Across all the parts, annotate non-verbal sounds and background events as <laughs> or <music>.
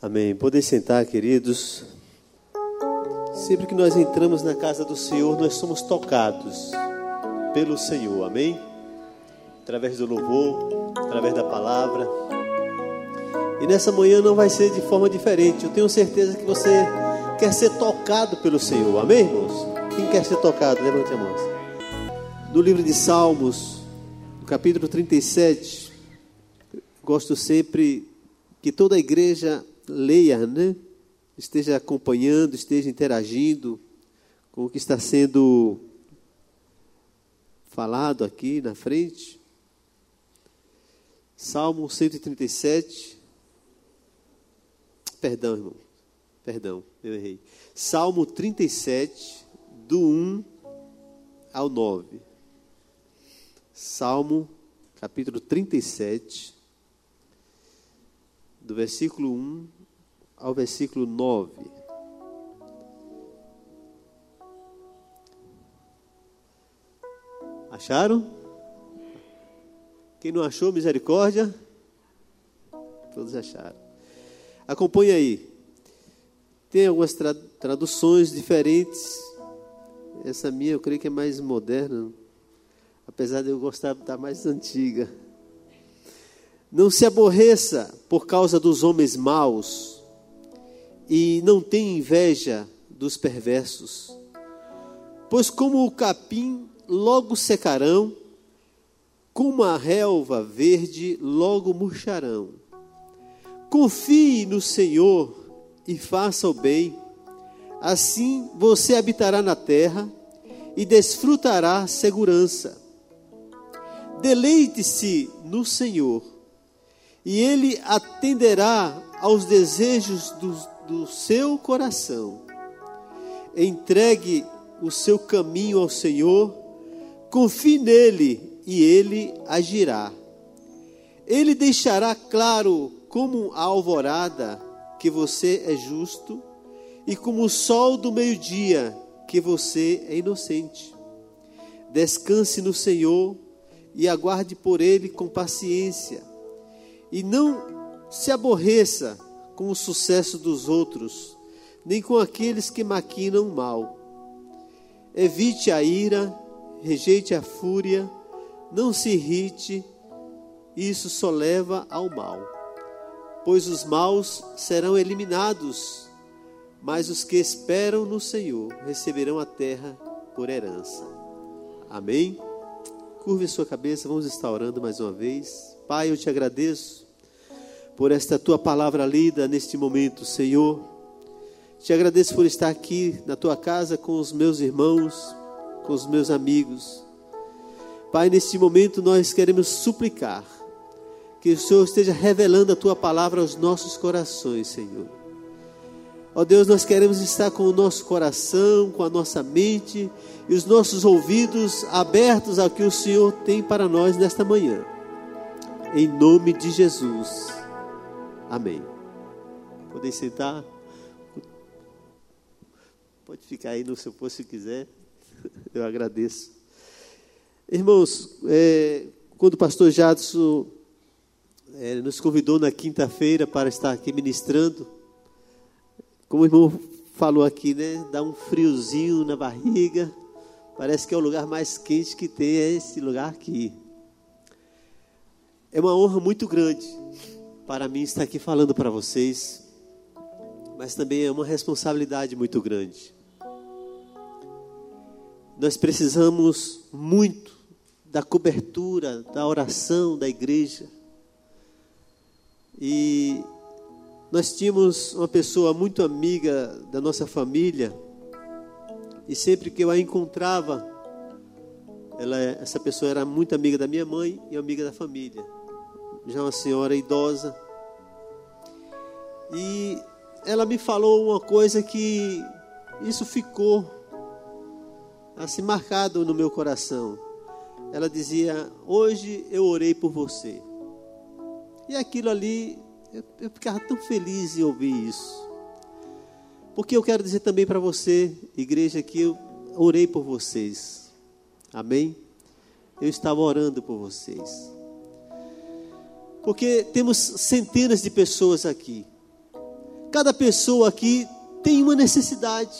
Amém. Podem sentar, queridos. Sempre que nós entramos na casa do Senhor, nós somos tocados pelo Senhor. Amém? Através do louvor, através da palavra. E nessa manhã não vai ser de forma diferente. Eu tenho certeza que você quer ser tocado pelo Senhor. Amém, irmãos? Quem quer ser tocado? Levante a mão. No livro de Salmos, no capítulo 37, gosto sempre que toda a igreja leia, né? esteja acompanhando, esteja interagindo com o que está sendo falado aqui na frente. Salmo 137. Perdão, irmão. Perdão, eu errei. Salmo 37, do 1 ao 9. Salmo, capítulo 37, do versículo 1 ao versículo 9. Acharam? Quem não achou, misericórdia? Todos acharam. Acompanhe aí. Tem algumas tra traduções diferentes. Essa minha eu creio que é mais moderna, apesar de eu gostar da mais antiga. Não se aborreça por causa dos homens maus e não tenha inveja dos perversos, pois como o capim logo secarão, como a relva verde logo murcharão. Confie no Senhor e faça o bem, assim você habitará na terra e desfrutará segurança. Deleite-se no Senhor, e Ele atenderá aos desejos do, do seu coração. Entregue o seu caminho ao Senhor, confie nele e ele agirá. Ele deixará claro como a alvorada que você é justo e como o sol do meio-dia que você é inocente. Descanse no Senhor e aguarde por ele com paciência. E não se aborreça com o sucesso dos outros, nem com aqueles que maquinam mal. Evite a ira, rejeite a fúria, não se irrite, isso só leva ao mal. Pois os maus serão eliminados, mas os que esperam no Senhor receberão a terra por herança. Amém? Curve sua cabeça, vamos estar orando mais uma vez. Pai, eu te agradeço por esta tua palavra lida neste momento, Senhor. Te agradeço por estar aqui na tua casa com os meus irmãos, com os meus amigos. Pai, neste momento nós queremos suplicar que o Senhor esteja revelando a tua palavra aos nossos corações, Senhor. Ó Deus, nós queremos estar com o nosso coração, com a nossa mente e os nossos ouvidos abertos ao que o Senhor tem para nós nesta manhã. Em nome de Jesus. Amém. Podem sentar. Pode ficar aí no seu posto se quiser. <laughs> Eu agradeço. Irmãos, é, quando o pastor Jadson é, nos convidou na quinta-feira para estar aqui ministrando, como o irmão falou aqui, né? Dá um friozinho na barriga. Parece que é o lugar mais quente que tem, é esse lugar aqui. É uma honra muito grande para mim estar aqui falando para vocês, mas também é uma responsabilidade muito grande. Nós precisamos muito da cobertura, da oração da igreja. E nós tínhamos uma pessoa muito amiga da nossa família, e sempre que eu a encontrava, ela, essa pessoa era muito amiga da minha mãe e amiga da família já uma senhora idosa. E ela me falou uma coisa que isso ficou assim marcado no meu coração. Ela dizia: Hoje eu orei por você. E aquilo ali, eu, eu ficava tão feliz em ouvir isso. Porque eu quero dizer também para você, igreja, que eu orei por vocês. Amém? Eu estava orando por vocês. Porque temos centenas de pessoas aqui. Cada pessoa aqui tem uma necessidade,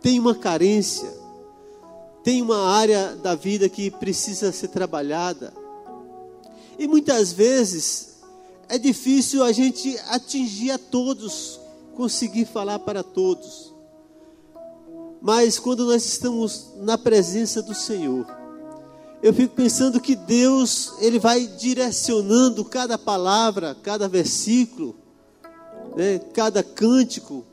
tem uma carência, tem uma área da vida que precisa ser trabalhada. E muitas vezes é difícil a gente atingir a todos, conseguir falar para todos. Mas quando nós estamos na presença do Senhor, eu fico pensando que Deus, Ele vai direcionando cada palavra, cada versículo, né, cada cântico,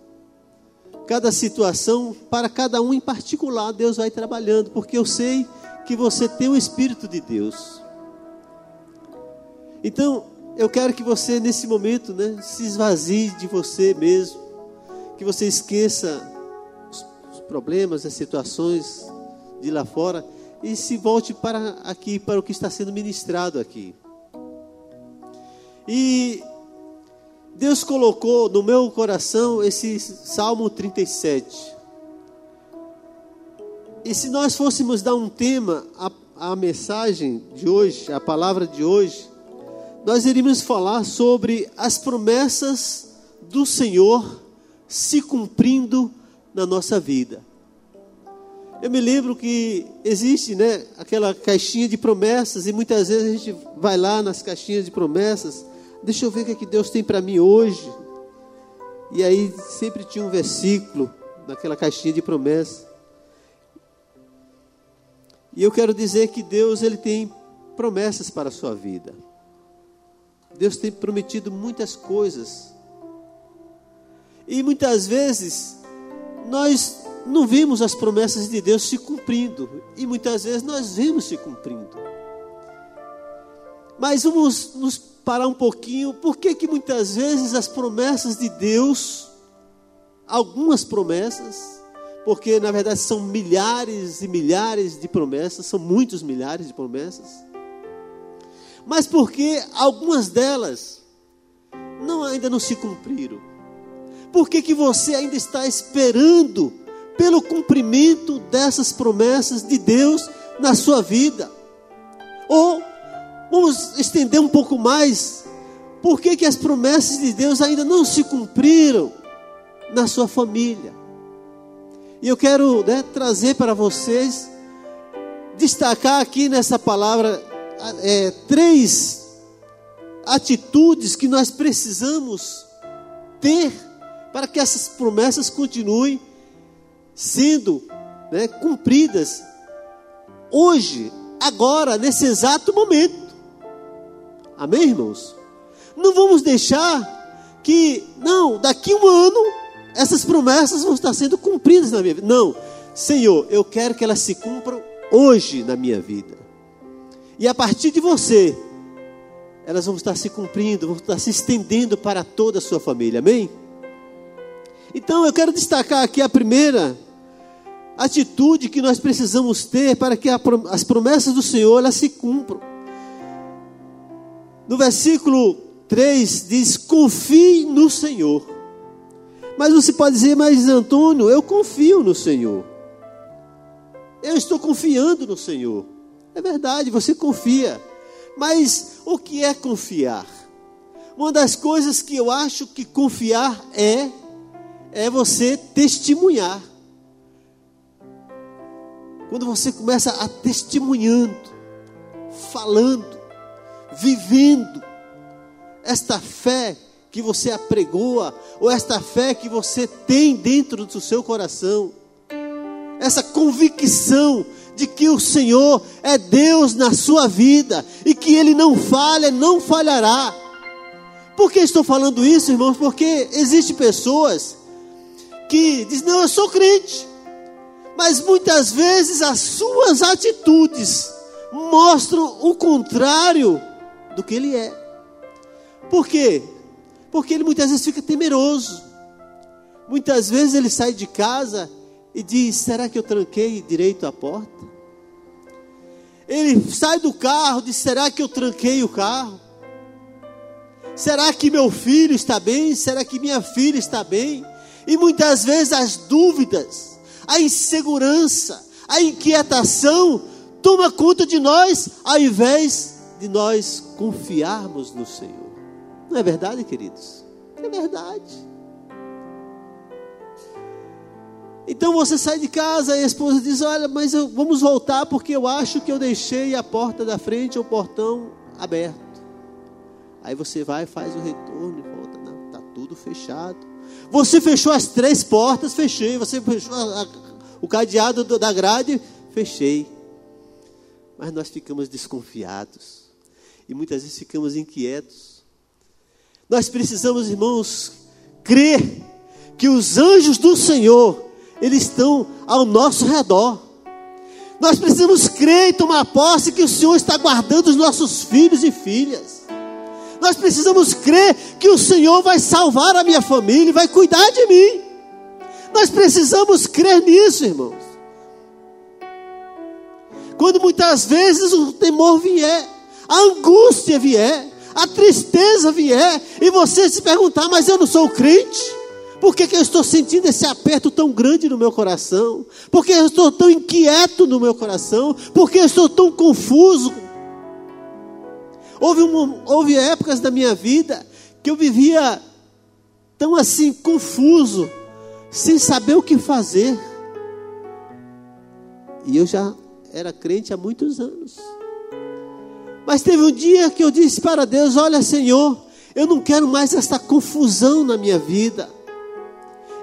cada situação, para cada um em particular, Deus vai trabalhando, porque eu sei que você tem o Espírito de Deus. Então, eu quero que você, nesse momento, né, se esvazie de você mesmo, que você esqueça os problemas, as situações de lá fora e se volte para aqui, para o que está sendo ministrado aqui. E Deus colocou no meu coração esse Salmo 37. E se nós fôssemos dar um tema à, à mensagem de hoje, a palavra de hoje, nós iríamos falar sobre as promessas do Senhor se cumprindo na nossa vida. Eu me lembro que existe, né, aquela caixinha de promessas e muitas vezes a gente vai lá nas caixinhas de promessas, deixa eu ver o que, é que Deus tem para mim hoje. E aí sempre tinha um versículo naquela caixinha de promessas. E eu quero dizer que Deus ele tem promessas para a sua vida. Deus tem prometido muitas coisas. E muitas vezes nós não vemos as promessas de Deus se cumprindo. E muitas vezes nós vemos se cumprindo. Mas vamos nos parar um pouquinho. Por que, que muitas vezes as promessas de Deus, algumas promessas, porque na verdade são milhares e milhares de promessas, são muitos milhares de promessas, mas porque algumas delas não ainda não se cumpriram. Por que, que você ainda está esperando pelo cumprimento dessas promessas de Deus na sua vida? Ou, vamos estender um pouco mais, por que, que as promessas de Deus ainda não se cumpriram na sua família? E eu quero né, trazer para vocês, destacar aqui nessa palavra é, três atitudes que nós precisamos ter para que essas promessas continuem sendo né, cumpridas hoje, agora, nesse exato momento. Amém, irmãos? Não vamos deixar que, não, daqui um ano, essas promessas vão estar sendo cumpridas na minha vida. Não, Senhor, eu quero que elas se cumpram hoje na minha vida. E a partir de você, elas vão estar se cumprindo, vão estar se estendendo para toda a sua família. Amém? Então eu quero destacar aqui a primeira atitude que nós precisamos ter para que as promessas do Senhor elas se cumpram. No versículo 3 diz: Confie no Senhor. Mas você pode dizer, mas Antônio, eu confio no Senhor. Eu estou confiando no Senhor. É verdade, você confia. Mas o que é confiar? Uma das coisas que eu acho que confiar é é você testemunhar. Quando você começa a testemunhando, falando, vivendo esta fé que você apregoa, ou esta fé que você tem dentro do seu coração, essa convicção de que o Senhor é Deus na sua vida e que Ele não falha, não falhará. Por que estou falando isso, irmãos? Porque existem pessoas que dizem: Não, eu sou crente, mas muitas vezes as suas atitudes mostram o contrário do que ele é. Por quê? Porque ele muitas vezes fica temeroso. Muitas vezes ele sai de casa e diz: Será que eu tranquei direito a porta? Ele sai do carro e diz: Será que eu tranquei o carro? Será que meu filho está bem? Será que minha filha está bem? E muitas vezes as dúvidas, a insegurança, a inquietação toma conta de nós, ao invés de nós confiarmos no Senhor. Não é verdade, queridos? É verdade. Então você sai de casa e a esposa diz: Olha, mas eu, vamos voltar porque eu acho que eu deixei a porta da frente ou o portão aberto. Aí você vai, faz o retorno e volta. Não, tá tudo fechado. Você fechou as três portas, fechei. Você fechou a, a, o cadeado da grade, fechei. Mas nós ficamos desconfiados. E muitas vezes ficamos inquietos. Nós precisamos, irmãos, crer que os anjos do Senhor eles estão ao nosso redor. Nós precisamos crer e tomar posse que o Senhor está guardando os nossos filhos e filhas. Nós precisamos crer que o Senhor vai salvar a minha família e vai cuidar de mim. Nós precisamos crer nisso, irmãos. Quando muitas vezes o temor vier, a angústia vier, a tristeza vier, e você se perguntar, mas eu não sou crente. Por que, que eu estou sentindo esse aperto tão grande no meu coração? Por que eu estou tão inquieto no meu coração? Por que eu estou tão confuso? Houve, um, houve épocas da minha vida que eu vivia tão assim confuso, sem saber o que fazer. E eu já era crente há muitos anos. Mas teve um dia que eu disse para Deus: Olha, Senhor, eu não quero mais essa confusão na minha vida.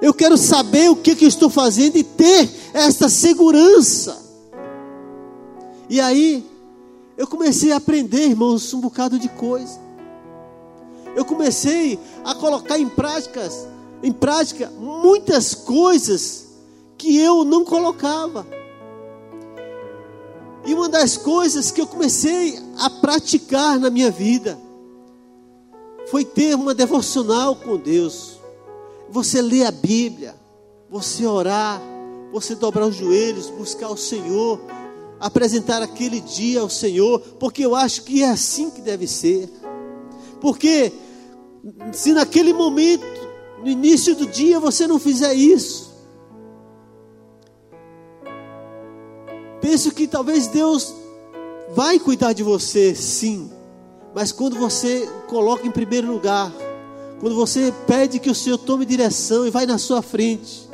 Eu quero saber o que, que eu estou fazendo e ter essa segurança. E aí, eu comecei a aprender, irmãos, um bocado de coisa. Eu comecei a colocar em práticas, em prática muitas coisas que eu não colocava. E uma das coisas que eu comecei a praticar na minha vida foi ter uma devocional com Deus você ler a Bíblia, você orar, você dobrar os joelhos, buscar o Senhor, apresentar aquele dia ao Senhor, porque eu acho que é assim que deve ser. Porque se naquele momento, no início do dia, você não fizer isso, penso que talvez Deus vai cuidar de você, sim, mas quando você coloca em primeiro lugar quando você pede que o Senhor tome direção e vai na sua frente,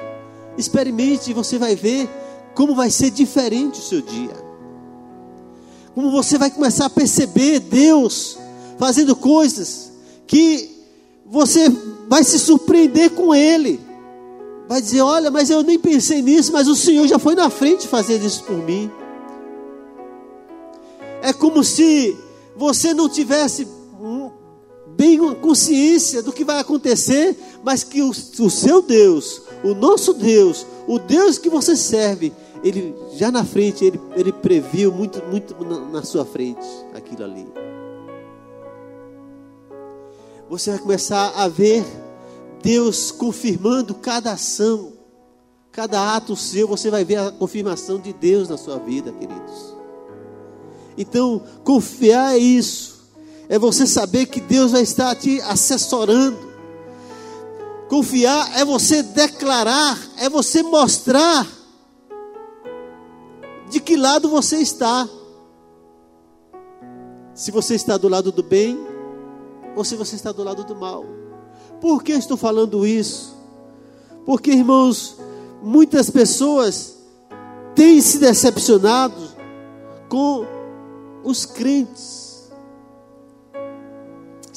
experimente e você vai ver como vai ser diferente o seu dia. Como você vai começar a perceber Deus fazendo coisas que você vai se surpreender com Ele. Vai dizer: Olha, mas eu nem pensei nisso, mas o Senhor já foi na frente fazer isso por mim. É como se você não tivesse bem consciência do que vai acontecer, mas que o, o seu Deus, o nosso Deus, o Deus que você serve, ele já na frente, ele, ele previu muito, muito na, na sua frente aquilo ali. Você vai começar a ver Deus confirmando cada ação, cada ato seu, você vai ver a confirmação de Deus na sua vida, queridos. Então, confiar é isso é você saber que Deus vai estar te assessorando. Confiar é você declarar, é você mostrar de que lado você está. Se você está do lado do bem ou se você está do lado do mal. Por que estou falando isso? Porque, irmãos, muitas pessoas têm se decepcionado com os crentes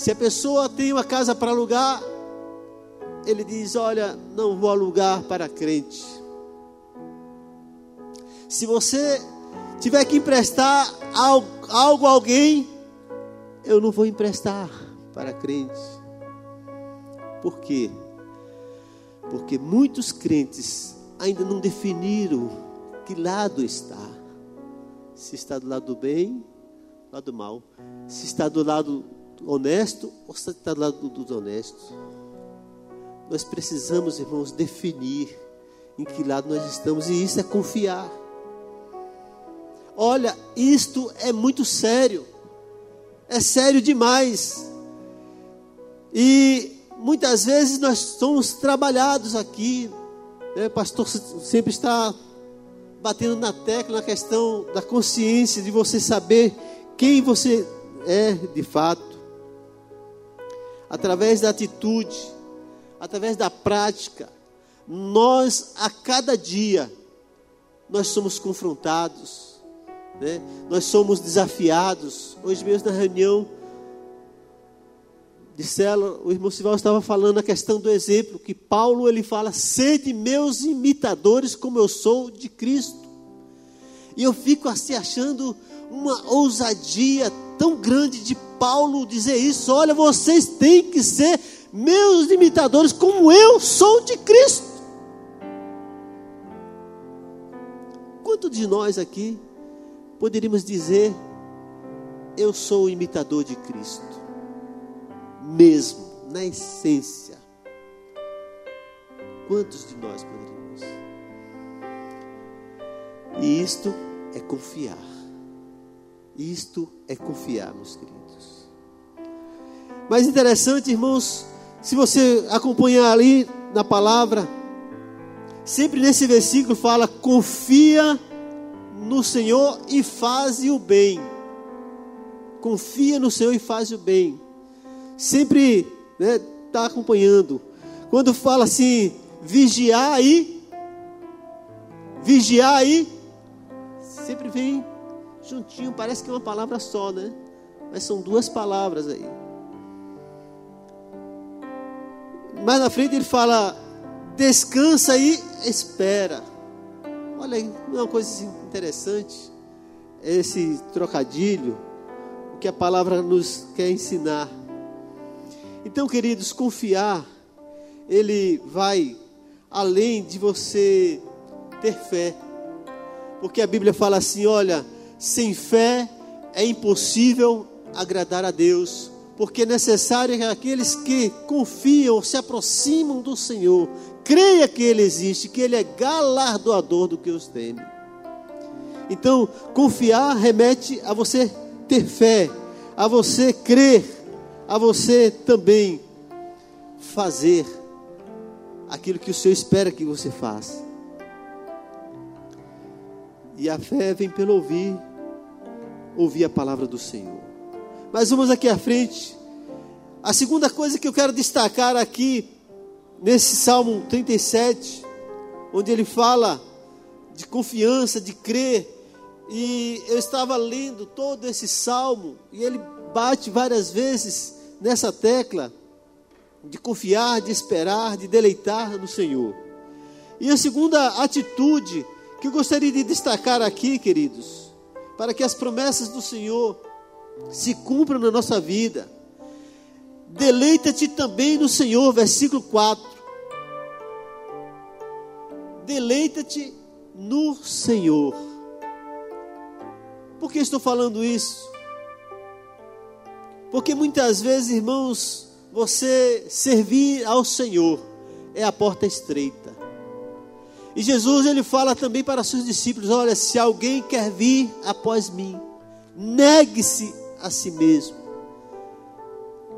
se a pessoa tem uma casa para alugar, ele diz: Olha, não vou alugar para crente. Se você tiver que emprestar algo a alguém, eu não vou emprestar para crente. Por quê? Porque muitos crentes ainda não definiram que lado está. Se está do lado do bem, do lado do mal. Se está do lado honesto ou você está do lado dos honestos? Nós precisamos, irmãos, definir em que lado nós estamos, e isso é confiar. Olha, isto é muito sério, é sério demais, e muitas vezes nós somos trabalhados aqui, né? o pastor sempre está batendo na tecla na questão da consciência, de você saber quem você é de fato. Através da atitude, através da prática, nós a cada dia nós somos confrontados, né? nós somos desafiados. Hoje mesmo na reunião de célula, o irmão Sival estava falando a questão do exemplo, que Paulo ele fala, sede meus imitadores como eu sou de Cristo. E eu fico assim achando uma ousadia tão grande de Paulo dizer isso. Olha, vocês têm que ser meus imitadores como eu sou de Cristo. Quanto de nós aqui poderíamos dizer, eu sou o imitador de Cristo? Mesmo, na essência. Quantos de nós poderíamos? E isto é confiar. Isto é confiar, meus queridos. Mas interessante, irmãos, se você acompanhar ali na palavra, sempre nesse versículo fala: confia no Senhor e faz o bem. Confia no Senhor e faz o bem. Sempre está né, tá acompanhando. Quando fala assim, vigiar aí, vigiar aí, sempre vem juntinho, parece que é uma palavra só, né? Mas são duas palavras aí. Mais na frente ele fala: descansa e espera. Olha aí, uma coisa interessante, esse trocadilho, o que a palavra nos quer ensinar. Então, queridos, confiar, ele vai além de você ter fé. Porque a Bíblia fala assim: olha, sem fé é impossível agradar a Deus porque é necessário que aqueles que confiam, se aproximam do Senhor, creia que Ele existe, que Ele é galardoador do que os teme. Então, confiar remete a você ter fé, a você crer, a você também fazer aquilo que o Senhor espera que você faça. E a fé vem pelo ouvir, ouvir a palavra do Senhor. Mas vamos aqui à frente. A segunda coisa que eu quero destacar aqui, nesse Salmo 37, onde ele fala de confiança, de crer, e eu estava lendo todo esse salmo, e ele bate várias vezes nessa tecla de confiar, de esperar, de deleitar no Senhor. E a segunda atitude que eu gostaria de destacar aqui, queridos, para que as promessas do Senhor se cumpra na nossa vida. Deleita-te também no Senhor, versículo 4. Deleita-te no Senhor. Por que estou falando isso? Porque muitas vezes, irmãos, você servir ao Senhor é a porta estreita. E Jesus ele fala também para seus discípulos: olha, se alguém quer vir após mim, negue-se a si mesmo.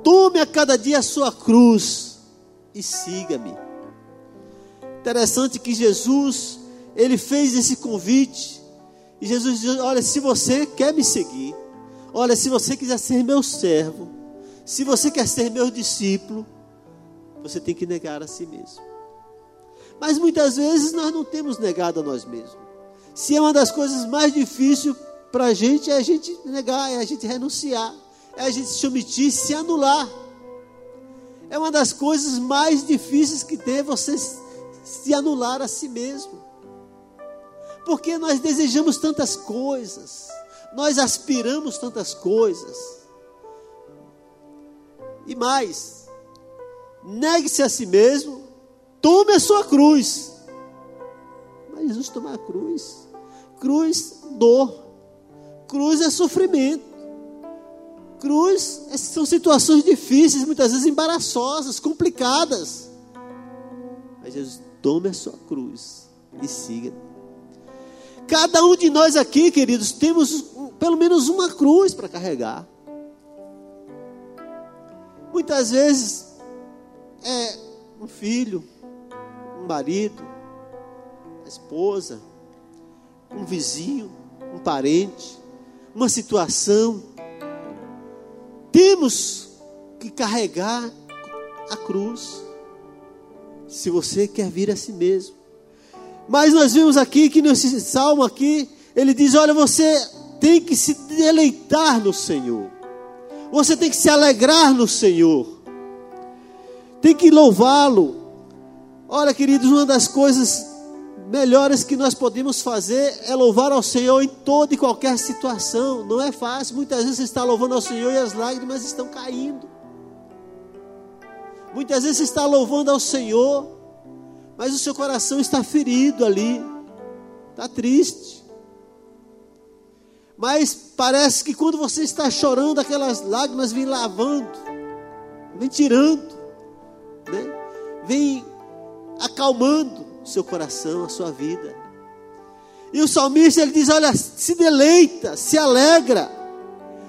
Tome a cada dia a sua cruz e siga-me. Interessante que Jesus, ele fez esse convite. E Jesus diz: Olha, se você quer me seguir, olha, se você quiser ser meu servo, se você quer ser meu discípulo, você tem que negar a si mesmo. Mas muitas vezes nós não temos negado a nós mesmos. Se é uma das coisas mais difíceis para a gente é a gente negar, é a gente renunciar, é a gente se omitir, se anular. É uma das coisas mais difíceis que tem você se anular a si mesmo. Porque nós desejamos tantas coisas, nós aspiramos tantas coisas. E mais, negue-se a si mesmo, tome a sua cruz. Mas Jesus tomar a cruz, cruz, dor, Cruz é sofrimento. Cruz é, são situações difíceis, muitas vezes embaraçosas, complicadas. Mas Jesus, tome a sua cruz e siga. Cada um de nós aqui, queridos, temos pelo menos uma cruz para carregar. Muitas vezes é um filho, um marido, a esposa, um vizinho, um parente, uma situação, temos que carregar a cruz. Se você quer vir a si mesmo. Mas nós vimos aqui que nesse salmo aqui, ele diz: olha, você tem que se deleitar no Senhor. Você tem que se alegrar no Senhor. Tem que louvá-lo. Olha, queridos, uma das coisas melhores que nós podemos fazer é louvar ao Senhor em toda e qualquer situação. Não é fácil. Muitas vezes você está louvando ao Senhor e as lágrimas estão caindo. Muitas vezes você está louvando ao Senhor, mas o seu coração está ferido ali, está triste. Mas parece que quando você está chorando, aquelas lágrimas vêm lavando, vêm tirando, né? vêm acalmando o seu coração, a sua vida. E o salmista ele diz: Olha, se deleita, se alegra.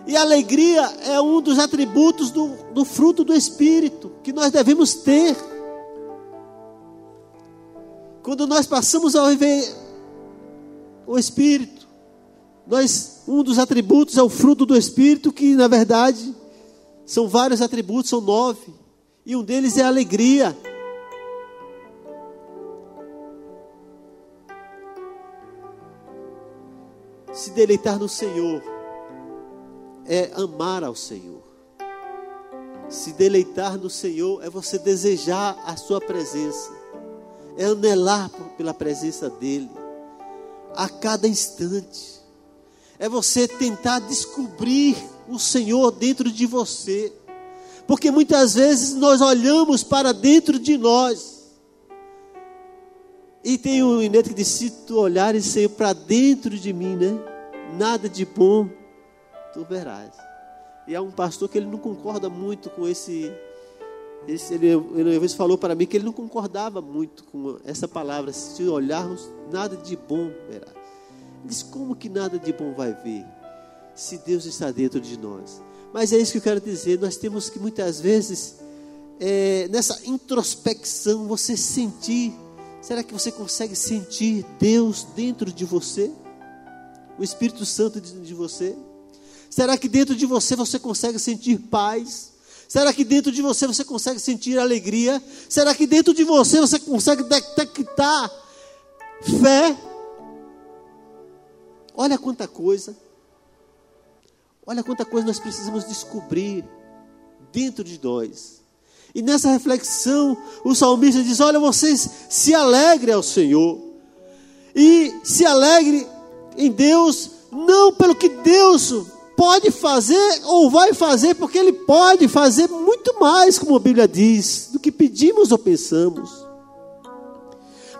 E a alegria é um dos atributos do, do fruto do Espírito que nós devemos ter. Quando nós passamos a viver o Espírito, nós, um dos atributos é o fruto do Espírito, que na verdade são vários atributos, são nove. E um deles é a alegria. Se deleitar no Senhor é amar ao Senhor. Se deleitar no Senhor é você desejar a Sua presença, é anelar pela presença dEle a cada instante, é você tentar descobrir o Senhor dentro de você, porque muitas vezes nós olhamos para dentro de nós e tem um Ineto que diz: se tu olhares, Senhor, para dentro de mim, né? Nada de bom tu verás. E há um pastor que ele não concorda muito com esse. Ele, ele uma vez falou para mim que ele não concordava muito com essa palavra. Se olharmos, nada de bom verás. Ele diz: como que nada de bom vai ver? Se Deus está dentro de nós. Mas é isso que eu quero dizer. Nós temos que muitas vezes, é, nessa introspecção, você sentir Será que você consegue sentir Deus dentro de você? O Espírito Santo dentro de você? Será que dentro de você você consegue sentir paz? Será que dentro de você você consegue sentir alegria? Será que dentro de você você consegue detectar fé? Olha quanta coisa. Olha quanta coisa nós precisamos descobrir dentro de nós. E nessa reflexão, o salmista diz: Olha, vocês se alegrem ao Senhor. E se alegre em Deus, não pelo que Deus pode fazer ou vai fazer, porque Ele pode fazer muito mais, como a Bíblia diz, do que pedimos ou pensamos.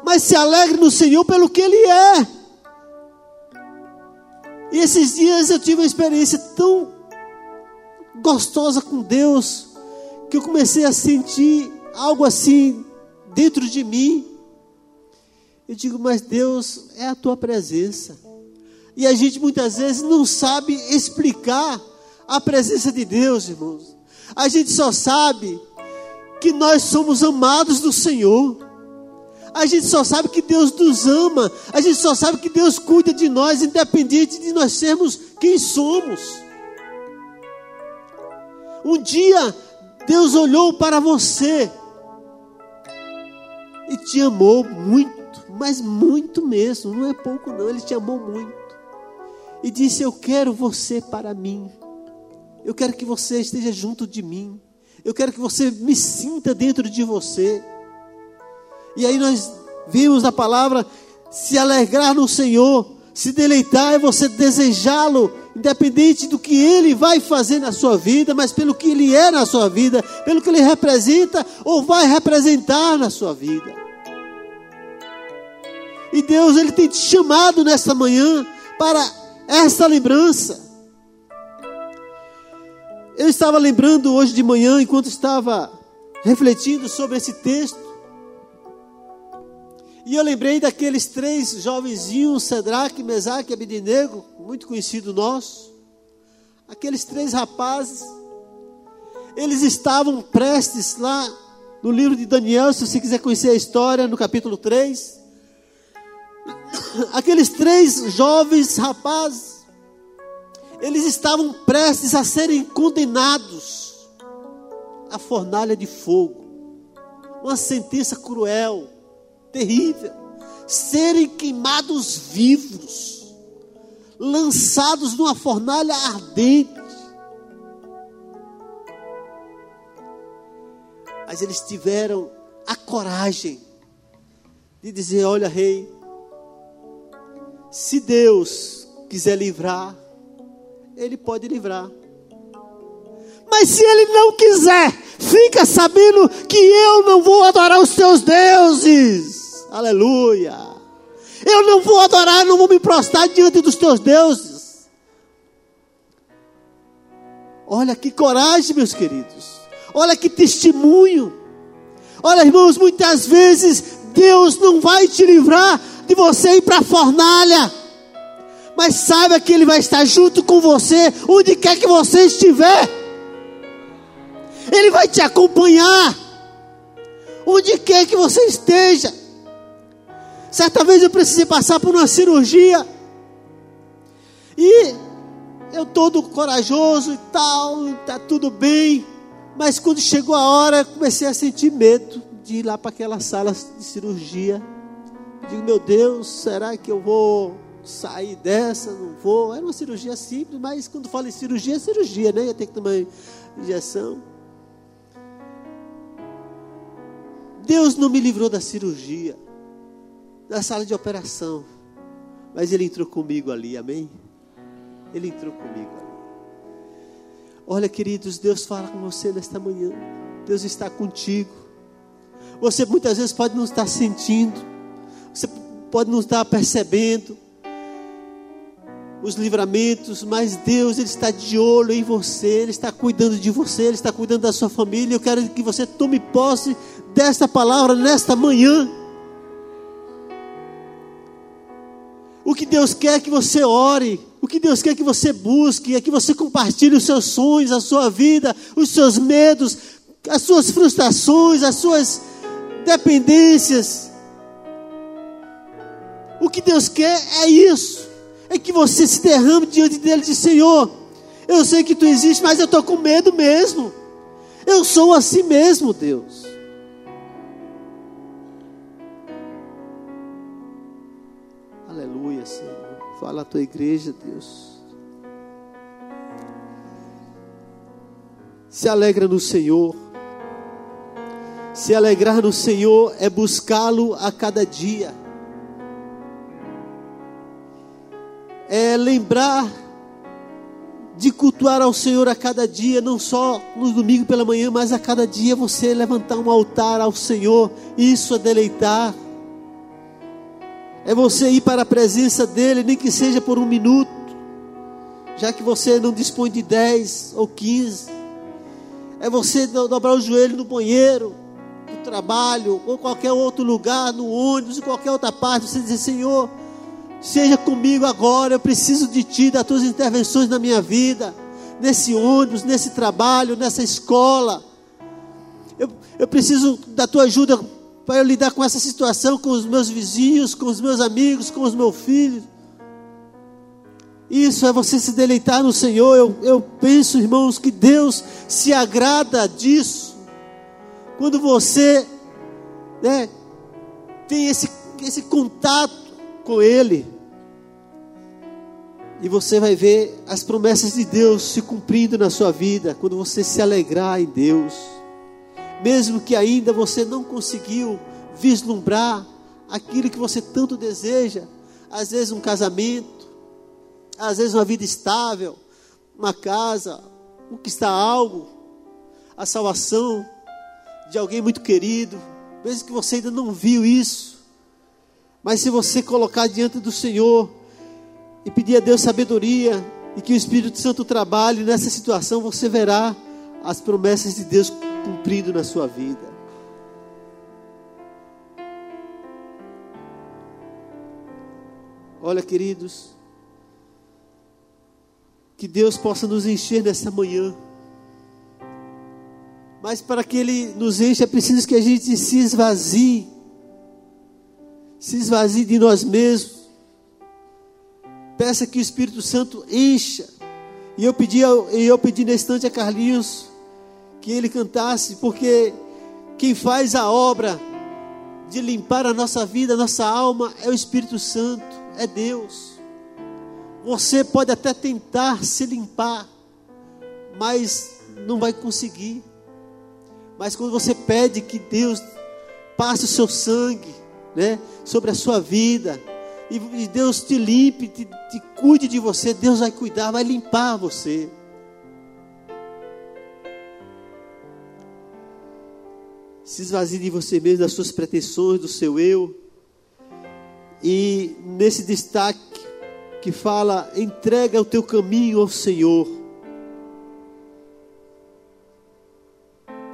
Mas se alegre no Senhor pelo que Ele é. E esses dias eu tive uma experiência tão gostosa com Deus que eu comecei a sentir algo assim dentro de mim. Eu digo, mas Deus é a tua presença. E a gente muitas vezes não sabe explicar a presença de Deus, irmãos. A gente só sabe que nós somos amados do Senhor. A gente só sabe que Deus nos ama. A gente só sabe que Deus cuida de nós, independente de nós sermos quem somos. Um dia Deus olhou para você e te amou muito, mas muito mesmo, não é pouco não, ele te amou muito. E disse: Eu quero você para mim. Eu quero que você esteja junto de mim. Eu quero que você me sinta dentro de você. E aí nós vimos na palavra se alegrar no Senhor, se deleitar é você desejá-lo independente do que ele vai fazer na sua vida, mas pelo que ele é na sua vida, pelo que ele representa ou vai representar na sua vida. E Deus, ele tem te chamado nesta manhã para essa lembrança. Eu estava lembrando hoje de manhã, enquanto estava refletindo sobre esse texto, e eu lembrei daqueles três jovenzinhos, Cedraque, Mesaque e Abidinego, muito conhecido nosso. Aqueles três rapazes, eles estavam prestes lá no livro de Daniel, se você quiser conhecer a história, no capítulo 3. Aqueles três jovens rapazes, eles estavam prestes a serem condenados à fornalha de fogo uma sentença cruel, terrível. Serem queimados vivos, lançados numa fornalha ardente. Mas eles tiveram a coragem de dizer: Olha, rei, se Deus quiser livrar, Ele pode livrar. Mas se Ele não quiser, fica sabendo que eu não vou adorar os teus deuses. Aleluia. Eu não vou adorar, não vou me prostrar diante dos teus deuses. Olha que coragem, meus queridos. Olha que testemunho. Olha, irmãos, muitas vezes Deus não vai te livrar de você ir para a fornalha. Mas saiba que Ele vai estar junto com você, onde quer que você estiver. Ele vai te acompanhar, onde quer que você esteja. Certa vez eu precisei passar por uma cirurgia, e eu todo corajoso e tal, está tudo bem. Mas quando chegou a hora, eu comecei a sentir medo de ir lá para aquela sala de cirurgia. Digo, meu Deus, será que eu vou sair dessa? Não vou. Era uma cirurgia simples, mas quando fala em cirurgia, é cirurgia, né? Ia ter que tomar injeção. Deus não me livrou da cirurgia, da sala de operação, mas Ele entrou comigo ali, amém? Ele entrou comigo ali. Olha, queridos, Deus fala com você nesta manhã. Deus está contigo. Você muitas vezes pode não estar sentindo, você pode não estar percebendo os livramentos, mas Deus ele está de olho em você, Ele está cuidando de você, Ele está cuidando da sua família. Eu quero que você tome posse desta palavra nesta manhã. O que Deus quer é que você ore, o que Deus quer que você busque, é que você compartilhe os seus sonhos, a sua vida, os seus medos, as suas frustrações, as suas dependências. O que Deus quer é isso, é que você se derrame diante dele e diz: Senhor, eu sei que tu existe, mas eu estou com medo mesmo. Eu sou assim mesmo, Deus. Aleluia, Senhor. Fala a tua igreja, Deus. Se alegra no Senhor. Se alegrar no Senhor é buscá-lo a cada dia. É lembrar de cultuar ao Senhor a cada dia, não só no domingo pela manhã, mas a cada dia você levantar um altar ao Senhor. Isso é deleitar é você ir para a presença dEle, nem que seja por um minuto, já que você não dispõe de 10 ou 15. É você dobrar o joelho no banheiro, no trabalho, ou qualquer outro lugar, no ônibus, em qualquer outra parte. Você dizer: Senhor, seja comigo agora. Eu preciso de Ti, das Tuas intervenções na minha vida, nesse ônibus, nesse trabalho, nessa escola. Eu, eu preciso da Tua ajuda para eu lidar com essa situação com os meus vizinhos, com os meus amigos, com os meus filhos. Isso é você se deleitar no Senhor. Eu, eu penso, irmãos, que Deus se agrada disso. Quando você né, tem esse, esse contato com Ele. E você vai ver as promessas de Deus se cumprindo na sua vida. Quando você se alegrar em Deus mesmo que ainda você não conseguiu vislumbrar aquilo que você tanto deseja, às vezes um casamento, às vezes uma vida estável, uma casa, conquistar algo, a salvação de alguém muito querido, mesmo que você ainda não viu isso, mas se você colocar diante do Senhor e pedir a Deus sabedoria e que o Espírito Santo trabalhe nessa situação, você verá as promessas de Deus cumprido na sua vida. Olha, queridos, que Deus possa nos encher nessa manhã. Mas para que Ele nos enche, é preciso que a gente se esvazie, se esvazie de nós mesmos. Peça que o Espírito Santo encha. E eu pedi, eu pedi nesse instante a Carlinhos que ele cantasse, porque quem faz a obra de limpar a nossa vida, a nossa alma, é o Espírito Santo, é Deus. Você pode até tentar se limpar, mas não vai conseguir. Mas quando você pede que Deus passe o seu sangue, né, sobre a sua vida, e, Deus te limpe, te, te cuide de você, Deus vai cuidar, vai limpar você. Se esvazie de você mesmo, das suas pretensões, do seu eu. E nesse destaque que fala: entrega o teu caminho ao Senhor.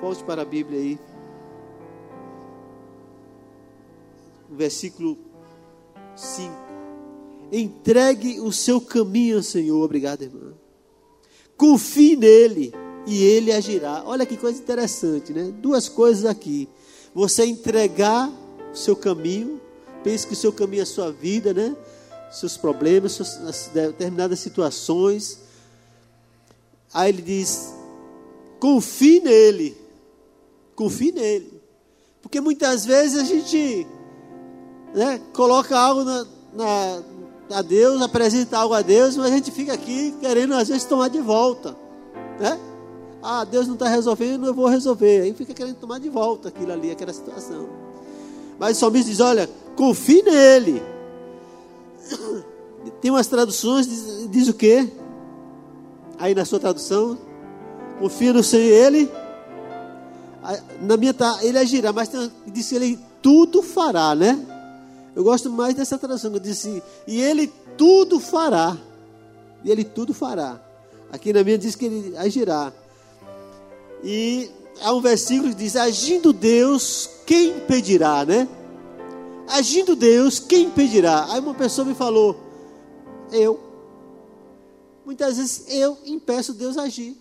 Volte para a Bíblia aí. versículo 5. Entregue o seu caminho ao Senhor. Obrigado, irmã. Confie nele e ele agirá. Olha que coisa interessante, né? Duas coisas aqui. Você entregar o seu caminho, pense que o seu caminho é a sua vida, né? Seus problemas, suas determinadas situações. Aí ele diz: confie nele. Confie nele. Porque muitas vezes a gente né, coloca algo na, na, a Deus, apresenta algo a Deus, mas a gente fica aqui querendo às vezes tomar de volta. Né? Ah, Deus não está resolvendo, eu vou resolver. Aí fica querendo tomar de volta aquilo ali, aquela situação. Mas o salmista diz: olha, confie nele. <coughs> Tem umas traduções, diz, diz o quê? Aí na sua tradução, confia no Senhor, ele. Na minha tá, ele agirá, mas tem, diz que ele tudo fará, né? Eu gosto mais dessa tradução, diz assim, e ele tudo fará. E ele tudo fará. Aqui na minha diz que ele agirá. E há um versículo que diz: Agindo Deus, quem impedirá, né? Agindo Deus, quem impedirá? Aí uma pessoa me falou: Eu. Muitas vezes eu impeço Deus agir,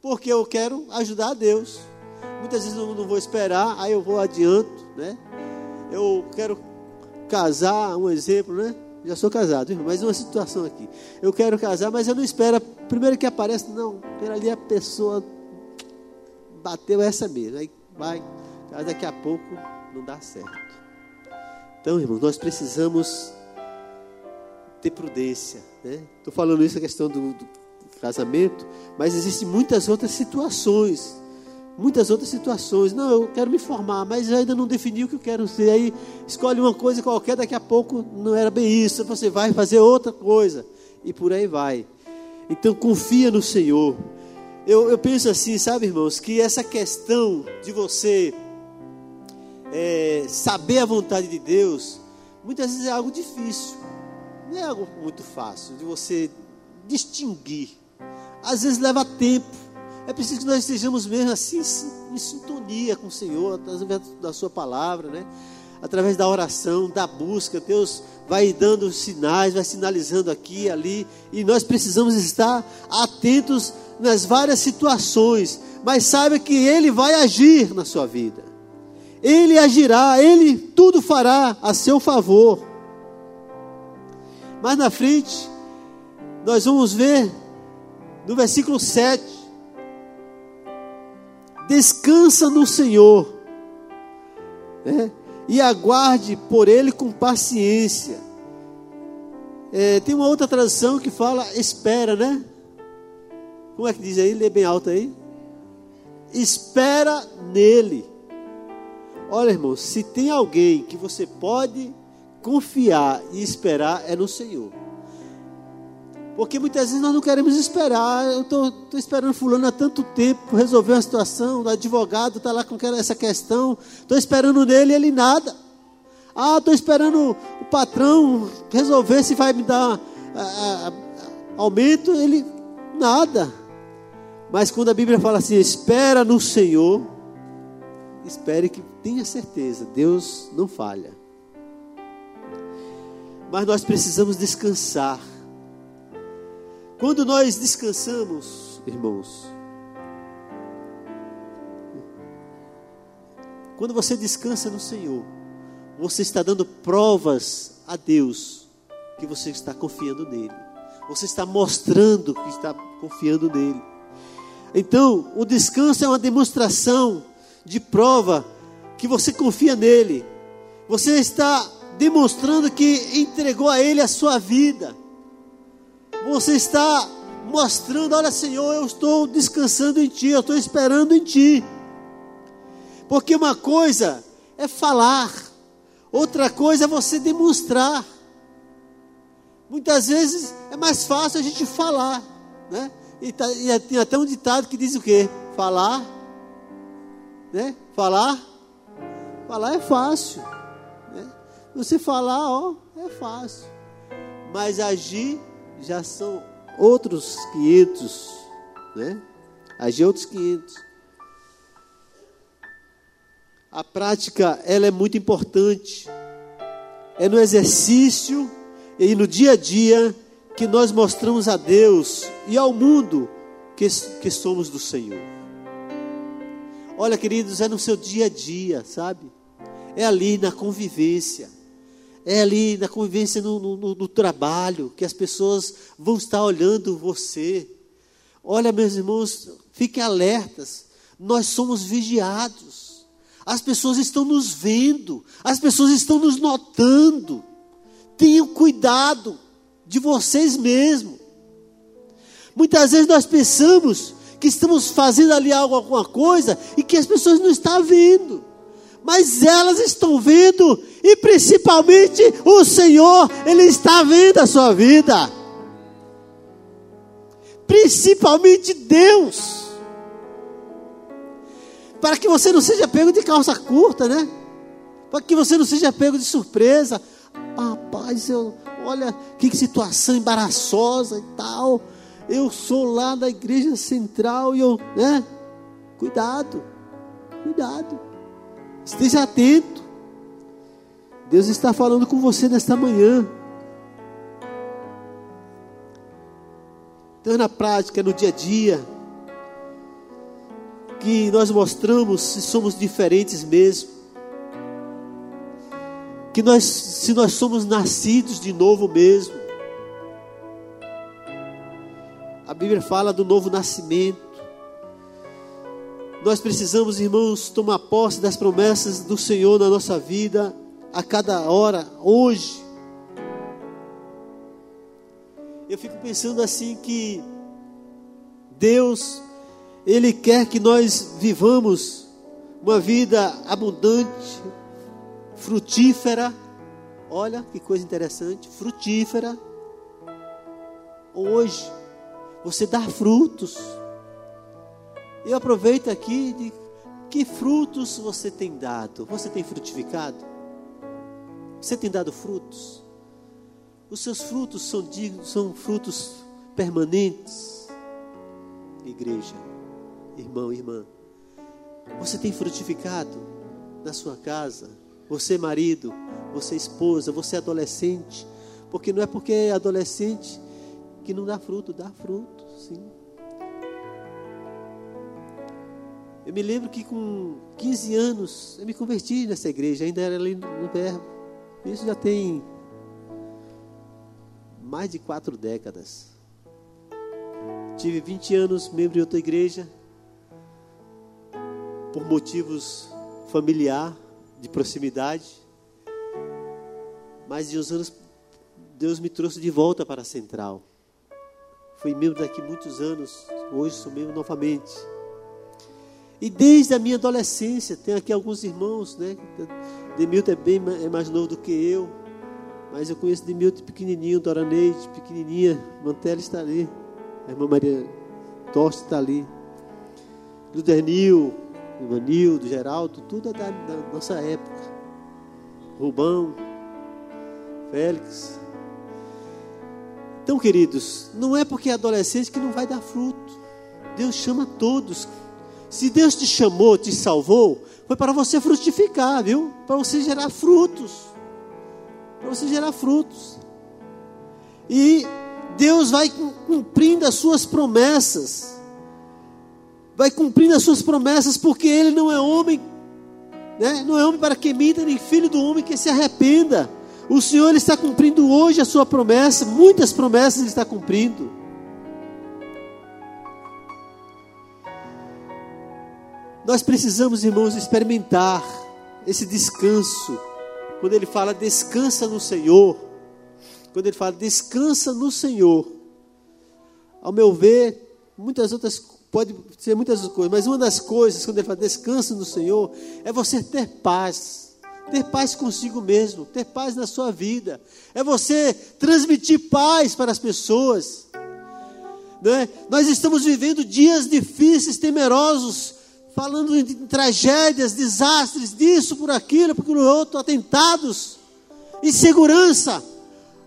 porque eu quero ajudar a Deus. Muitas vezes eu não vou esperar, aí eu vou adianto, né? Eu quero casar, um exemplo, né? Já sou casado, mas uma situação aqui. Eu quero casar, mas eu não espero. Primeiro que aparece, não, pela ali a pessoa bateu essa mesmo. Aí vai, daqui a pouco não dá certo. Então, irmãos, nós precisamos ter prudência. Estou né? falando isso a questão do, do casamento, mas existem muitas outras situações muitas outras situações. Não, eu quero me formar, mas ainda não defini o que eu quero ser. Aí escolhe uma coisa qualquer, daqui a pouco não era bem isso. Você vai fazer outra coisa. E por aí vai. Então confia no Senhor. Eu, eu penso assim, sabe, irmãos, que essa questão de você é, saber a vontade de Deus, muitas vezes é algo difícil. Não é algo muito fácil de você distinguir. Às vezes leva tempo é preciso que nós estejamos mesmo assim em sintonia com o Senhor, através da Sua palavra, né? através da oração, da busca. Deus vai dando sinais, vai sinalizando aqui ali, e nós precisamos estar atentos nas várias situações, mas saiba que Ele vai agir na sua vida. Ele agirá, Ele tudo fará a seu favor. Mais na frente, nós vamos ver no versículo 7 descansa no Senhor, né? e aguarde por Ele com paciência. É, tem uma outra tradução que fala espera, né? Como é que diz aí? Lê bem alto aí. Espera nele. Olha, irmão, se tem alguém que você pode confiar e esperar, é no Senhor. Porque muitas vezes nós não queremos esperar. Eu estou esperando fulano há tanto tempo resolver uma situação, o advogado está lá com essa questão. Estou esperando nele ele nada. Ah, estou esperando o patrão resolver se vai me dar a, a, a, aumento, ele nada. Mas quando a Bíblia fala assim, espera no Senhor, espere que tenha certeza, Deus não falha. Mas nós precisamos descansar quando nós descansamos, irmãos, quando você descansa no Senhor, você está dando provas a Deus que você está confiando nele. Você está mostrando que está confiando nele. Então, o descanso é uma demonstração de prova que você confia nele. Você está demonstrando que entregou a ele a sua vida. Você está mostrando: olha, Senhor, eu estou descansando em Ti, eu estou esperando em Ti. Porque uma coisa é falar, outra coisa é você demonstrar. Muitas vezes é mais fácil a gente falar, né? E, tá, e tem até um ditado que diz o quê? Falar, né? Falar, falar é fácil, né? Você falar, ó, é fácil. Mas agir já são outros 500, né? Agir outros 500. A prática, ela é muito importante. É no exercício e no dia a dia que nós mostramos a Deus e ao mundo que, que somos do Senhor. Olha, queridos, é no seu dia a dia, sabe? É ali na convivência é ali na convivência no, no, no, trabalho, que as pessoas vão estar olhando você. Olha, meus irmãos, fiquem alertas, nós somos vigiados, as pessoas estão nos vendo, as pessoas estão nos notando. Tenham cuidado de vocês mesmos. Muitas vezes nós pensamos que estamos fazendo ali algo, alguma coisa, e que as pessoas não estão vendo mas elas estão vendo, e principalmente o Senhor, Ele está vendo a sua vida. Principalmente Deus. Para que você não seja pego de calça curta, né? Para que você não seja pego de surpresa. Rapaz, eu, olha que situação embaraçosa e tal. Eu sou lá da igreja central e eu, né? Cuidado, cuidado. Esteja atento. Deus está falando com você nesta manhã. Então, na prática, no dia a dia, que nós mostramos se somos diferentes mesmo. Que nós, se nós somos nascidos de novo mesmo. A Bíblia fala do novo nascimento. Nós precisamos, irmãos, tomar posse das promessas do Senhor na nossa vida a cada hora, hoje. Eu fico pensando assim que Deus, Ele quer que nós vivamos uma vida abundante, frutífera. Olha que coisa interessante, frutífera. Hoje, você dá frutos. Eu aproveito aqui de que frutos você tem dado? Você tem frutificado? Você tem dado frutos? Os seus frutos são dignos, são frutos permanentes? Igreja, irmão, irmã, você tem frutificado na sua casa? Você marido, você esposa, você adolescente? Porque não é porque é adolescente que não dá fruto, dá fruto, sim. Eu me lembro que com 15 anos eu me converti nessa igreja, ainda era ali no Verbo. Isso já tem mais de quatro décadas. Tive 20 anos membro de outra igreja, por motivos familiar, de proximidade. Mas de uns anos, Deus me trouxe de volta para a central. Fui membro daqui muitos anos, hoje sou membro novamente. E desde a minha adolescência, tem aqui alguns irmãos, né? Demilton é bem é mais novo do que eu, mas eu conheço Demilton pequenininho, Dora Neide, pequenininha, Mantela está ali, a irmã Maria Tosta está ali, Ludernil, Ivanildo, Geraldo, tudo é da, da nossa época, Rubão, Félix. Então, queridos, não é porque é adolescente que não vai dar fruto. Deus chama todos se Deus te chamou, te salvou, foi para você frutificar, viu? Para você gerar frutos. Para você gerar frutos. E Deus vai cumprindo as suas promessas. Vai cumprindo as suas promessas, porque Ele não é homem, né? não é homem para que minta, nem filho do homem que se arrependa. O Senhor está cumprindo hoje a sua promessa, muitas promessas Ele está cumprindo. Nós precisamos, irmãos, experimentar esse descanso. Quando ele fala descansa no Senhor, quando ele fala descansa no Senhor, ao meu ver, muitas outras pode ser muitas coisas, mas uma das coisas quando ele fala descansa no Senhor é você ter paz. Ter paz consigo mesmo, ter paz na sua vida. É você transmitir paz para as pessoas. Né? Nós estamos vivendo dias difíceis, temerosos, falando de tragédias, desastres, disso, por aquilo, por outro, atentados, insegurança,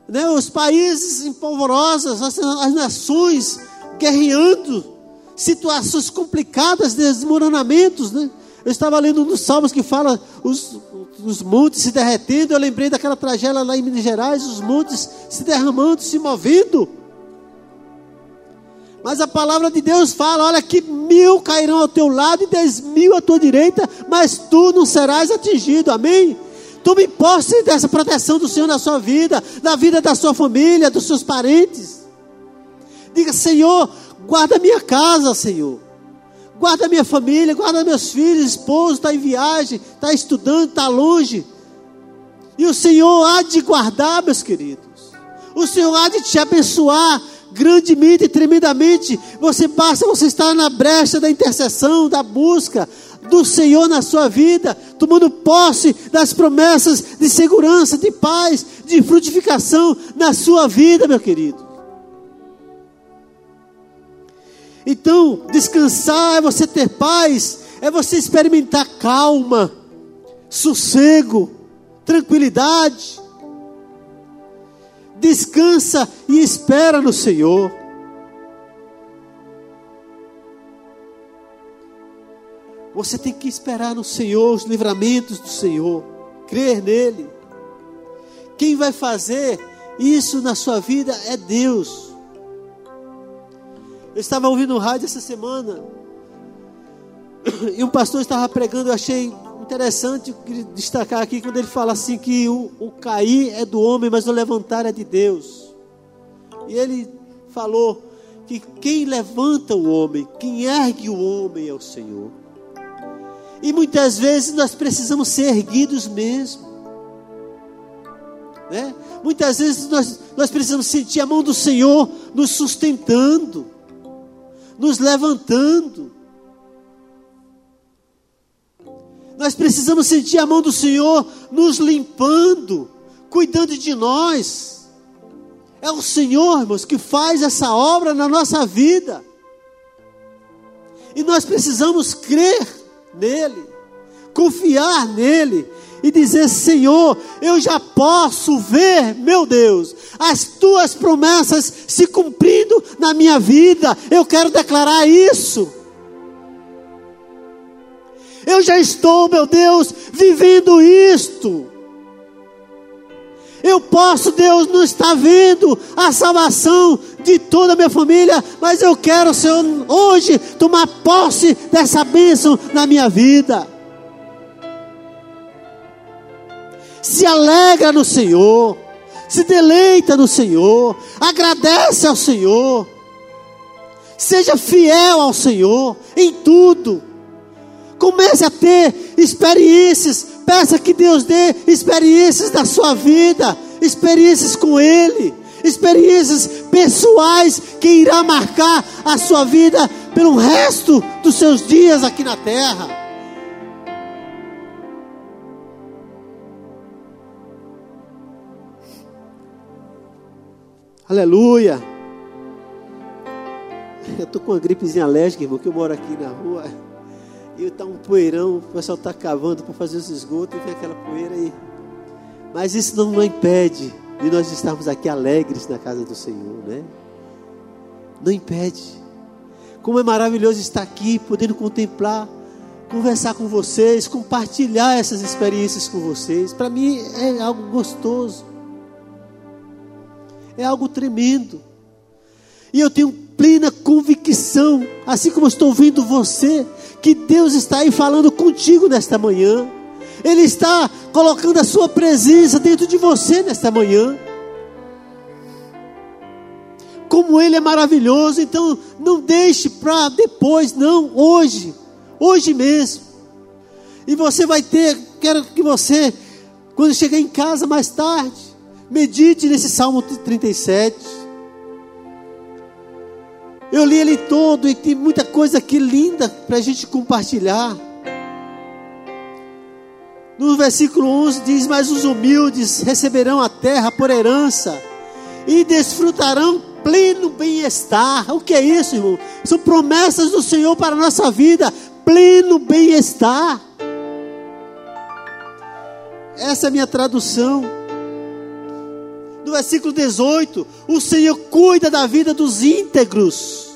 né? os países empolvorosas, as, as nações guerreando, situações complicadas, desmoronamentos, né? Eu estava lendo um dos salmos que fala os, os montes se derretendo, eu lembrei daquela tragédia lá em Minas Gerais, os montes se derramando, se movendo. Mas a palavra de Deus fala: olha, que mil cairão ao teu lado e dez mil à tua direita, mas tu não serás atingido. Amém? Tome posse dessa proteção do Senhor na sua vida, na vida da sua família, dos seus parentes. Diga, Senhor, guarda minha casa, Senhor. Guarda minha família, guarda meus filhos, esposo, está em viagem, está estudando, está longe. E o Senhor há de guardar, meus queridos. O Senhor há de te abençoar grandemente e tremendamente. Você basta você estar na brecha da intercessão, da busca do Senhor na sua vida, tomando posse das promessas de segurança, de paz, de frutificação na sua vida, meu querido. Então, descansar é você ter paz, é você experimentar calma, sossego, tranquilidade descansa e espera no Senhor. Você tem que esperar no Senhor, os livramentos do Senhor, crer nele. Quem vai fazer isso na sua vida é Deus. Eu estava ouvindo um rádio essa semana, <coughs> e um pastor estava pregando, eu achei interessante destacar aqui quando ele fala assim que o, o cair é do homem, mas o levantar é de Deus. E ele falou que quem levanta o homem, quem ergue o homem é o Senhor. E muitas vezes nós precisamos ser erguidos mesmo. Né? Muitas vezes nós, nós precisamos sentir a mão do Senhor nos sustentando, nos levantando. Nós precisamos sentir a mão do Senhor nos limpando, cuidando de nós. É o Senhor, irmãos, que faz essa obra na nossa vida. E nós precisamos crer nele, confiar nele e dizer: Senhor, eu já posso ver, meu Deus, as tuas promessas se cumprindo na minha vida. Eu quero declarar isso. Eu já estou, meu Deus, vivendo isto. Eu posso, Deus, não estar vendo a salvação de toda a minha família, mas eu quero, Senhor, hoje tomar posse dessa bênção na minha vida. Se alegra no Senhor, se deleita no Senhor, agradece ao Senhor, seja fiel ao Senhor em tudo. Comece a ter experiências. Peça que Deus dê experiências da sua vida, experiências com Ele, experiências pessoais que irá marcar a sua vida pelo resto dos seus dias aqui na terra. Aleluia. Eu tô com uma gripezinha alérgica, irmão, que eu moro aqui na rua e está um poeirão, o pessoal está cavando para fazer os esgotos e vem aquela poeira aí. Mas isso não nos impede de nós estarmos aqui alegres na casa do Senhor, né? Não impede. Como é maravilhoso estar aqui, podendo contemplar, conversar com vocês, compartilhar essas experiências com vocês. Para mim é algo gostoso. É algo tremendo. E eu tenho plena convicção, assim como estou ouvindo você, que Deus está aí falando contigo nesta manhã. Ele está colocando a sua presença dentro de você nesta manhã. Como Ele é maravilhoso, então não deixe para depois, não, hoje. hoje mesmo. E você vai ter, quero que você, quando chegar em casa mais tarde, medite nesse Salmo 37. Eu li ele todo e tem muita coisa aqui linda para a gente compartilhar. No versículo 11 diz: Mas os humildes receberão a terra por herança e desfrutarão pleno bem-estar. O que é isso, irmão? São promessas do Senhor para a nossa vida, pleno bem-estar. Essa é a minha tradução. No versículo 18: O Senhor cuida da vida dos íntegros.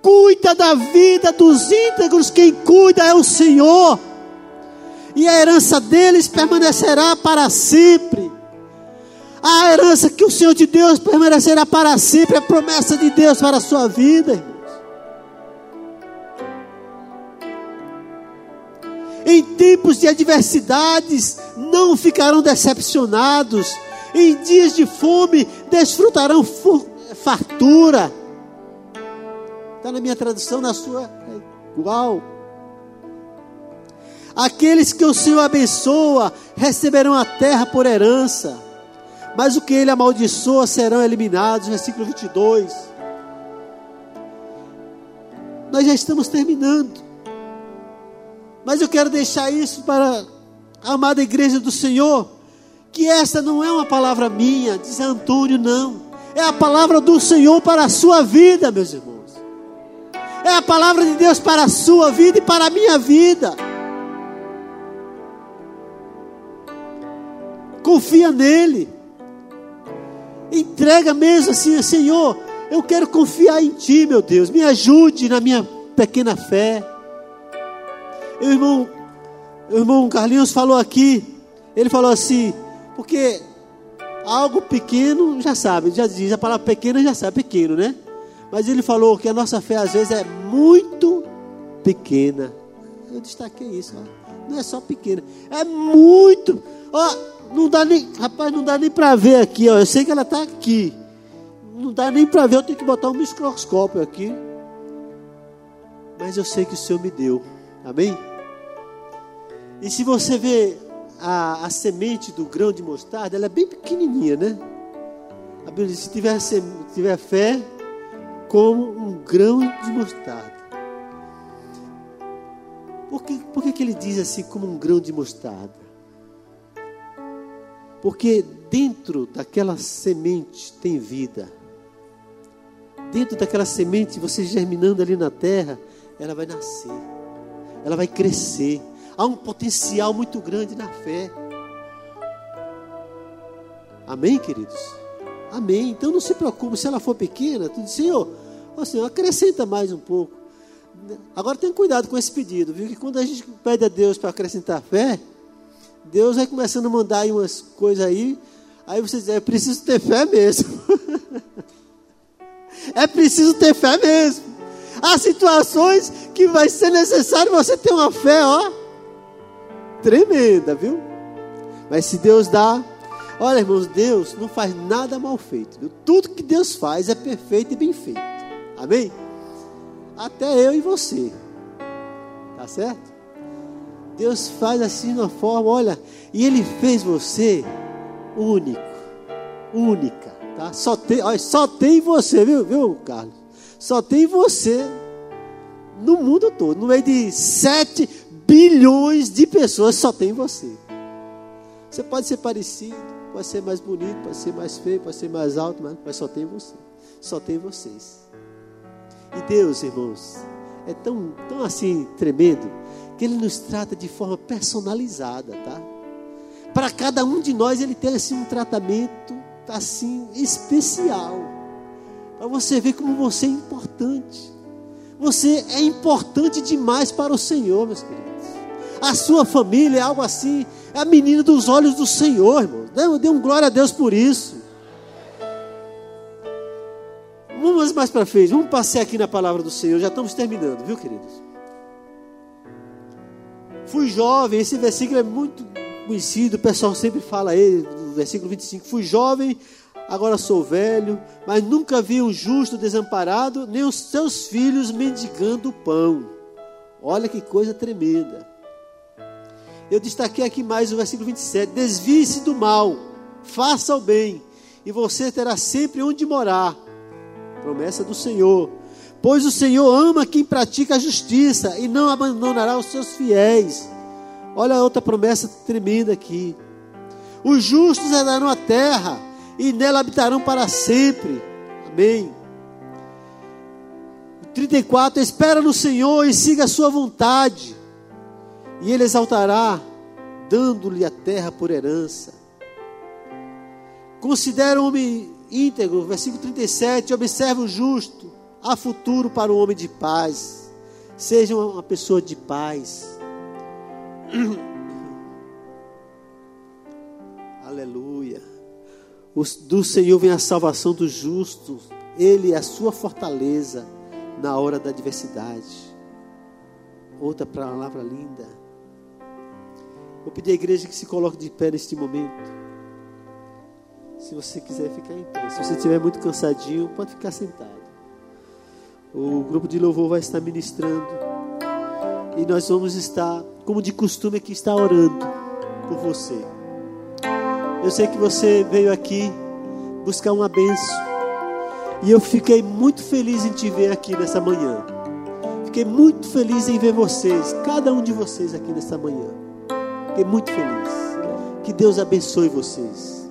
Cuida da vida dos íntegros, quem cuida é o Senhor e a herança deles permanecerá para sempre. A herança que o Senhor de Deus permanecerá para sempre, a promessa de Deus para a sua vida, Em tempos de adversidades, não ficarão decepcionados. Em dias de fome, desfrutarão fartura. Está na minha tradução, na sua é igual. Aqueles que o Senhor abençoa receberão a terra por herança, mas o que ele amaldiçoa serão eliminados. Versículo 22. Nós já estamos terminando, mas eu quero deixar isso para a amada igreja do Senhor, que esta não é uma palavra minha, diz Antônio, não, é a palavra do Senhor para a sua vida, meus irmãos. É a palavra de Deus para a sua vida e para a minha vida. confia nele. Entrega mesmo assim, Senhor, eu quero confiar em Ti, meu Deus, me ajude na minha pequena fé. O irmão, o irmão Carlinhos falou aqui, ele falou assim, porque algo pequeno já sabe, já diz, a palavra pequena já sabe, pequeno, né? Mas ele falou que a nossa fé às vezes é muito pequena. Eu destaquei isso, ó. não é só pequena, é muito. Ó, não dá nem, rapaz, não dá nem para ver aqui, ó. Eu sei que ela está aqui. Não dá nem para ver, eu tenho que botar um microscópio aqui. Mas eu sei que o Senhor me deu. Amém? E se você vê a, a semente do grão de mostarda, ela é bem pequenininha, né? A Bíblia diz: se tiver, se tiver fé, como um grão de mostarda. Por que, por que, que ele diz assim, como um grão de mostarda? Porque dentro daquela semente tem vida. Dentro daquela semente, você germinando ali na terra, ela vai nascer. Ela vai crescer. Há um potencial muito grande na fé. Amém, queridos? Amém. Então não se preocupe, se ela for pequena, tu diz, Senhor, ó Senhor, acrescenta mais um pouco. Agora tenha cuidado com esse pedido, viu? Que quando a gente pede a Deus para acrescentar fé, Deus vai começando a mandar aí umas coisas aí. Aí você diz, é preciso ter fé mesmo. <laughs> é preciso ter fé mesmo. Há situações que vai ser necessário você ter uma fé, ó, tremenda, viu? Mas se Deus dá, olha, irmãos, Deus não faz nada mal feito. Viu? Tudo que Deus faz é perfeito e bem feito. Amém? Até eu e você. Tá certo? Deus faz assim de uma forma, olha, e Ele fez você único, única, tá? Só tem, olha, só tem você, viu, viu, Carlos? Só tem você no mundo todo, no meio de 7 bilhões de pessoas, só tem você. Você pode ser parecido, pode ser mais bonito, pode ser mais feio, pode ser mais alto, mas, mas só tem você. Só tem vocês. E Deus, irmãos, é tão, tão assim tremendo que Ele nos trata de forma personalizada, tá? Para cada um de nós Ele tem assim um tratamento assim especial. Para você ver como você é importante. Você é importante demais para o Senhor, meus queridos. A sua família é algo assim, é a menina dos olhos do Senhor, irmão. Dê um glória a Deus por isso. Vamos mais para frente, vamos passear aqui na palavra do Senhor. Já estamos terminando, viu, queridos? Fui jovem, esse versículo é muito conhecido, o pessoal sempre fala aí, no versículo 25. Fui jovem agora sou velho, mas nunca vi um justo desamparado, nem os seus filhos mendigando pão. Olha que coisa tremenda. Eu destaquei aqui mais o versículo 27. Desvie-se do mal, faça o bem, e você terá sempre onde morar. Promessa do Senhor. Pois o Senhor ama quem pratica a justiça e não abandonará os seus fiéis. Olha outra promessa tremenda aqui. Os justos herdarão a terra e nela habitarão para sempre. Amém. 34. Espera no Senhor e siga a sua vontade, e Ele exaltará, dando-lhe a terra por herança. Considera o homem íntegro, versículo 37. Observa o justo, há futuro para o homem de paz. Seja uma pessoa de paz. <coughs> Aleluia. Do Senhor vem a salvação dos justos. Ele é a sua fortaleza na hora da adversidade. Outra palavra linda. Vou pedir à igreja que se coloque de pé neste momento. Se você quiser ficar em pé. Se você estiver muito cansadinho, pode ficar sentado. O grupo de louvor vai estar ministrando. E nós vamos estar, como de costume, aqui está orando por você. Eu sei que você veio aqui buscar uma benção. E eu fiquei muito feliz em te ver aqui nessa manhã. Fiquei muito feliz em ver vocês, cada um de vocês aqui nessa manhã. Fiquei muito feliz. Que Deus abençoe vocês.